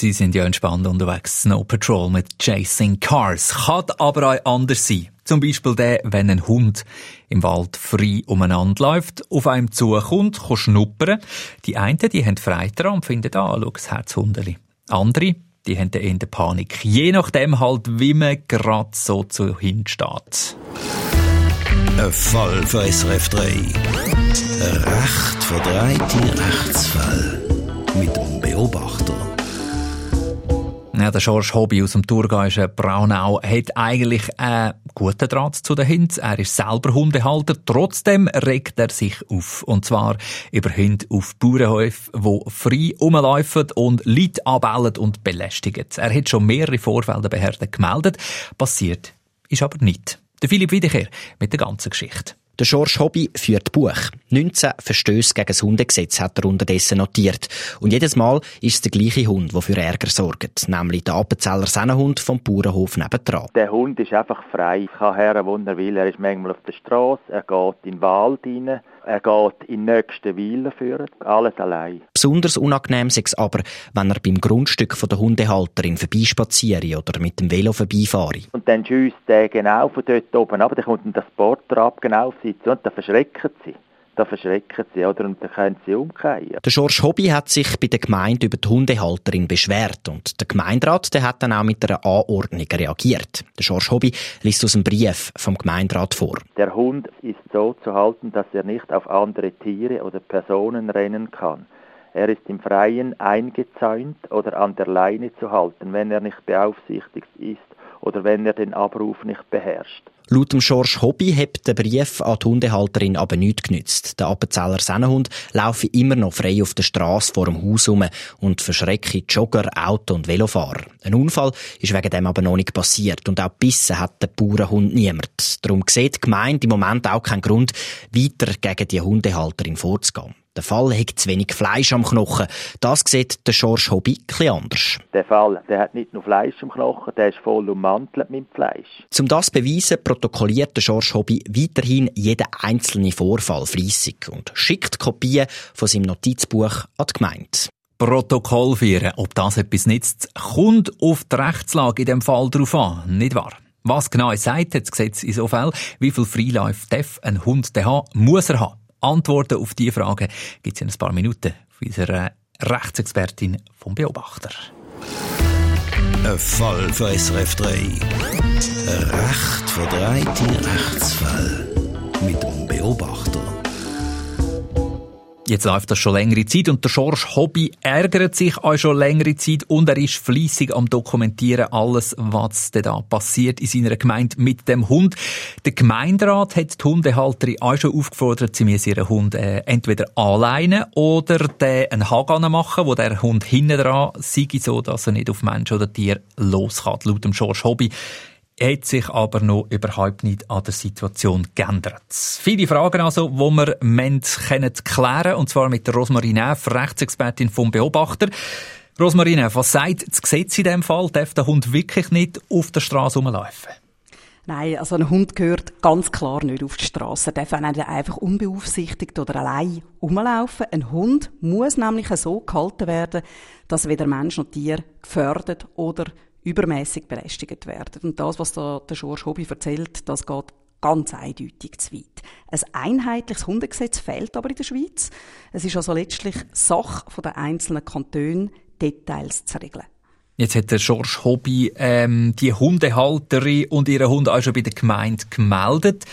Sie sind ja entspannt unterwegs. Snow Patrol mit Chasing Cars. Kann aber auch anders sein. Zum Beispiel der, wenn ein Hund im Wald frei umeinander läuft, auf einem zukommt, kann schnuppern. Die einen, die haben und finden, ah, schau, das Herzhundeli. Andere, die haben der Panik. Je nachdem halt, wie man gerade so zu hinsteht. Ein Fall für SRF 3. Ein recht verdrehte Rechtsfall. Mit dem Beobachter. Ja, der George Hobby aus dem Thurgauischen Braunau hat eigentlich einen guten Draht zu den Hunden. Er ist selber Hundehalter. Trotzdem regt er sich auf. Und zwar über Hunde auf Bauernhöfen, die frei rumlaufen und Leute anbellen und belästigen. Er hat schon mehrere Vorfälle der Behörden gemeldet. Passiert ist aber nicht. Der Philipp Wiederkehr mit der ganzen Geschichte. Der George Hobby führt Buch. 19 Verstöße gegen das Hundegesetz hat er unterdessen notiert. Und jedes Mal ist es der gleiche Hund, der für Ärger sorgt. Nämlich der Appenzeller Sennenhund vom Bauernhof nebendran. Der Hund ist einfach frei. Er kann her, wo er will. Er ist manchmal auf der Straße, er geht in den Wald rein. Er geht in den nächsten Weilen führen. Alles allein. Besonders unangenehm ist es aber, wenn er beim Grundstück von der Hundehalterin vorbeispaziere oder mit dem Velo vorbeifahre. Und dann schießt der genau von dort oben ab. Dann kommt dann das Sportrad genau auf sie zu und dann verschrecken sie da verschrecken sie, oder? Und dann können sie umkehren. Der George Hobby hat sich bei der Gemeinde über die Hundehalterin beschwert und der Gemeinderat der hat dann auch mit einer Anordnung reagiert. Der George Hobby liest aus einem Brief vom Gemeinderat vor. Der Hund ist so zu halten, dass er nicht auf andere Tiere oder Personen rennen kann. Er ist im Freien eingezäunt oder an der Leine zu halten, wenn er nicht beaufsichtigt ist oder wenn er den Abruf nicht beherrscht. Laut dem George Hobby hat der Brief an die Hundehalterin aber nichts genützt. Der Appenzeller Sennenhund laufe immer noch frei auf der Straße vor dem Haus herum und verschrecke Jogger, Auto- und Velofahrer. Ein Unfall ist wegen dem aber noch nicht passiert und auch bissen hat der Bauernhund niemand. Darum sieht die Gemeinde im Moment auch keinen Grund, weiter gegen die Hundehalterin vorzugehen. Der Fall hat zu wenig Fleisch am Knochen. Das sieht der George Hobby etwas anders. Der Fall der hat nicht nur Fleisch am Knochen, der ist voll ummantelt mit Fleisch. Um das zu beweisen, protokolliert der George Hobby weiterhin jeden einzelnen Vorfall fließig und schickt Kopien von seinem Notizbuch an die Gemeinde. Protokoll führen, ob das etwas nützt, kommt auf die Rechtslage in dem Fall drauf an, nicht wahr? Was genau sagt das Gesetz in so Fall? Wie viel Freilauf darf ein Hund haben? Muss er haben? Antworten auf diese Fragen gibt es in ein paar Minuten von unserer Rechtsexpertin vom Beobachter. Ein Fall für SRF 3. Ein recht verdrehte Rechtsfall mit dem Beobachter. Jetzt läuft das schon längere Zeit und der George Hobby ärgert sich auch schon längere Zeit und er ist fließig am Dokumentieren alles, was da passiert in seiner Gemeinde mit dem Hund. Der Gemeinderat hat die Hundehalterin auch schon aufgefordert, sie müssen ihren Hund äh, entweder alleine oder den einen Hagan machen, wo der Hund hinten dran sei, so dass er nicht auf Mensch oder Tier los kann, laut dem George Hobby hat sich aber noch überhaupt nicht an der Situation geändert. Viele Fragen also, die wir können klären und zwar mit der Rosmarie Neff, Rechtsexpertin vom Beobachter. Rosmarie was sagt das Gesetz in diesem Fall? Darf der Hund wirklich nicht auf der Straße rumlaufen? Nein, also ein Hund gehört ganz klar nicht auf die Straße. Er darf auch nicht einfach unbeaufsichtigt oder allein rumlaufen. Ein Hund muss nämlich so gehalten werden, dass weder Mensch noch Tier gefördert oder übermäßig belästigt werden. Und das, was da der George Hobby erzählt, das geht ganz eindeutig zu weit. Ein einheitliches Hundegesetz fehlt aber in der Schweiz. Es ist also letztlich Sache der einzelnen Kantone, Details zu regeln. Jetzt hat der George Hobby ähm, die Hundehalterin und ihre Hunde auch schon bei der Gemeinde gemeldet.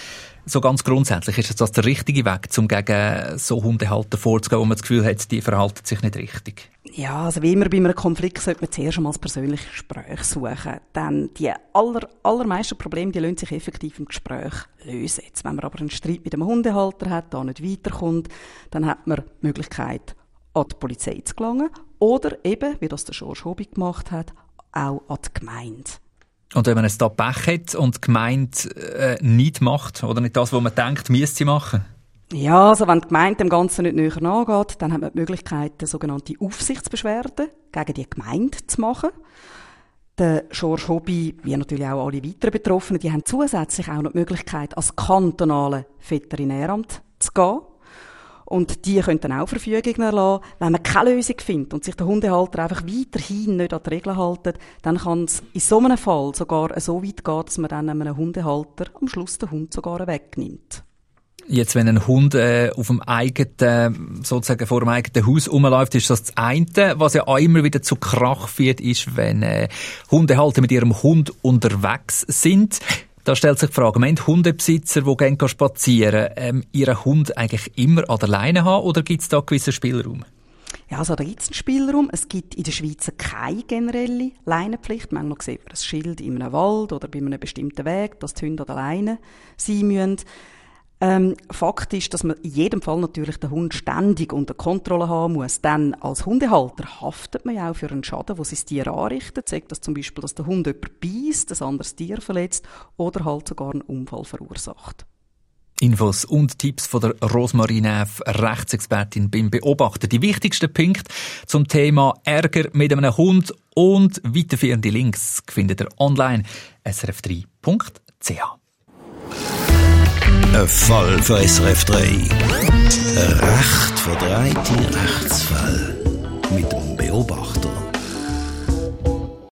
So ganz grundsätzlich, ist das der richtige Weg, um gegen so Hundehalter vorzugehen, wo man das Gefühl hat, die verhalten sich nicht richtig? Ja, also wie immer bei einem Konflikt sollte man zuerst einmal das persönliche Gespräch suchen. Denn die aller, allermeisten Probleme, die lassen sich effektiv im Gespräch lösen. Jetzt, wenn man aber einen Streit mit einem Hundehalter hat, da nicht weiterkommt, dann hat man die Möglichkeit, an die Polizei zu gelangen. Oder eben, wie das der George Hobby gemacht hat, auch an die Gemeinde. Und wenn man es da Pech hat und die Gemeinde äh, nicht macht, oder nicht das, was man denkt, müsste sie machen? Ja, also wenn die Gemeinde dem Ganzen nicht näher nachgeht, dann hat man die Möglichkeit, eine sogenannte Aufsichtsbeschwerde gegen die Gemeinde zu machen. Der George Hobby, wie natürlich auch alle weiteren Betroffenen, die haben zusätzlich auch noch die Möglichkeit, als kantonale Veterinäramt zu gehen. Und die können dann auch Verfügungen erlassen. Wenn man keine Lösung findet und sich der Hundehalter einfach weiterhin nicht an die Regeln hält, dann kann es in so einem Fall sogar so weit gehen, dass man dann einem Hundehalter am Schluss den Hund sogar wegnimmt. Jetzt, wenn ein Hund äh, auf dem eigenen, sozusagen vor dem eigenen Haus rumläuft, ist das das eine. Was ja auch immer wieder zu Krach führt, ist, wenn äh, Hundehalter mit ihrem Hund unterwegs sind. Da stellt sich die Frage, meint Hundebesitzer, die gerne spazieren, ähm, ihren Hund eigentlich immer an der Leine haben oder gibt es da gewissen Spielraum? Ja, also da gibt es einen Spielraum. Es gibt in der Schweiz keine generelle Leinenpflicht. Manchmal sieht man ein Schild in einem Wald oder bei einem bestimmten Weg, dass die Hunde an der Leine sein müssen. Ähm, Fakt ist, dass man in jedem Fall natürlich den Hund ständig unter Kontrolle haben muss. Denn als Hundehalter haftet man ja auch für einen Schaden, den sein Tier anrichtet. Sagt das zum Beispiel, dass der Hund jemand beißt, ein anderes Tier verletzt oder halt sogar einen Unfall verursacht. Infos und Tipps von der Rosmarie Neff, Rechtsexpertin beim Beobachten. Die wichtigsten Punkte zum Thema Ärger mit einem Hund und weiterführende Links findet ihr online srf3.ch. Fall für SRF 3. Ein recht verdrehte Rechtsfall mit dem Beobachter.